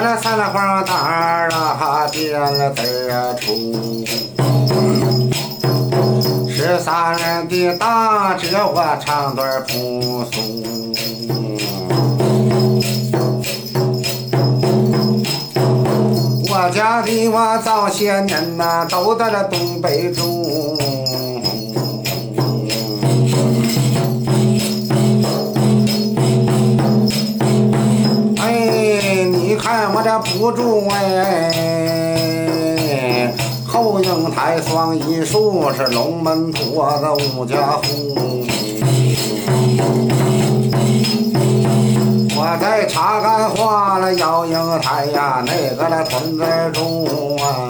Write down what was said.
这三了花大儿啊，点了字儿出。十三人的大姐，我唱段朴素。我家的我早些年呐，都在了东北住。看我这不住哎，后营台双一树是龙门托的五家户。我在茶干画了姚英台呀，那个那屯子住啊。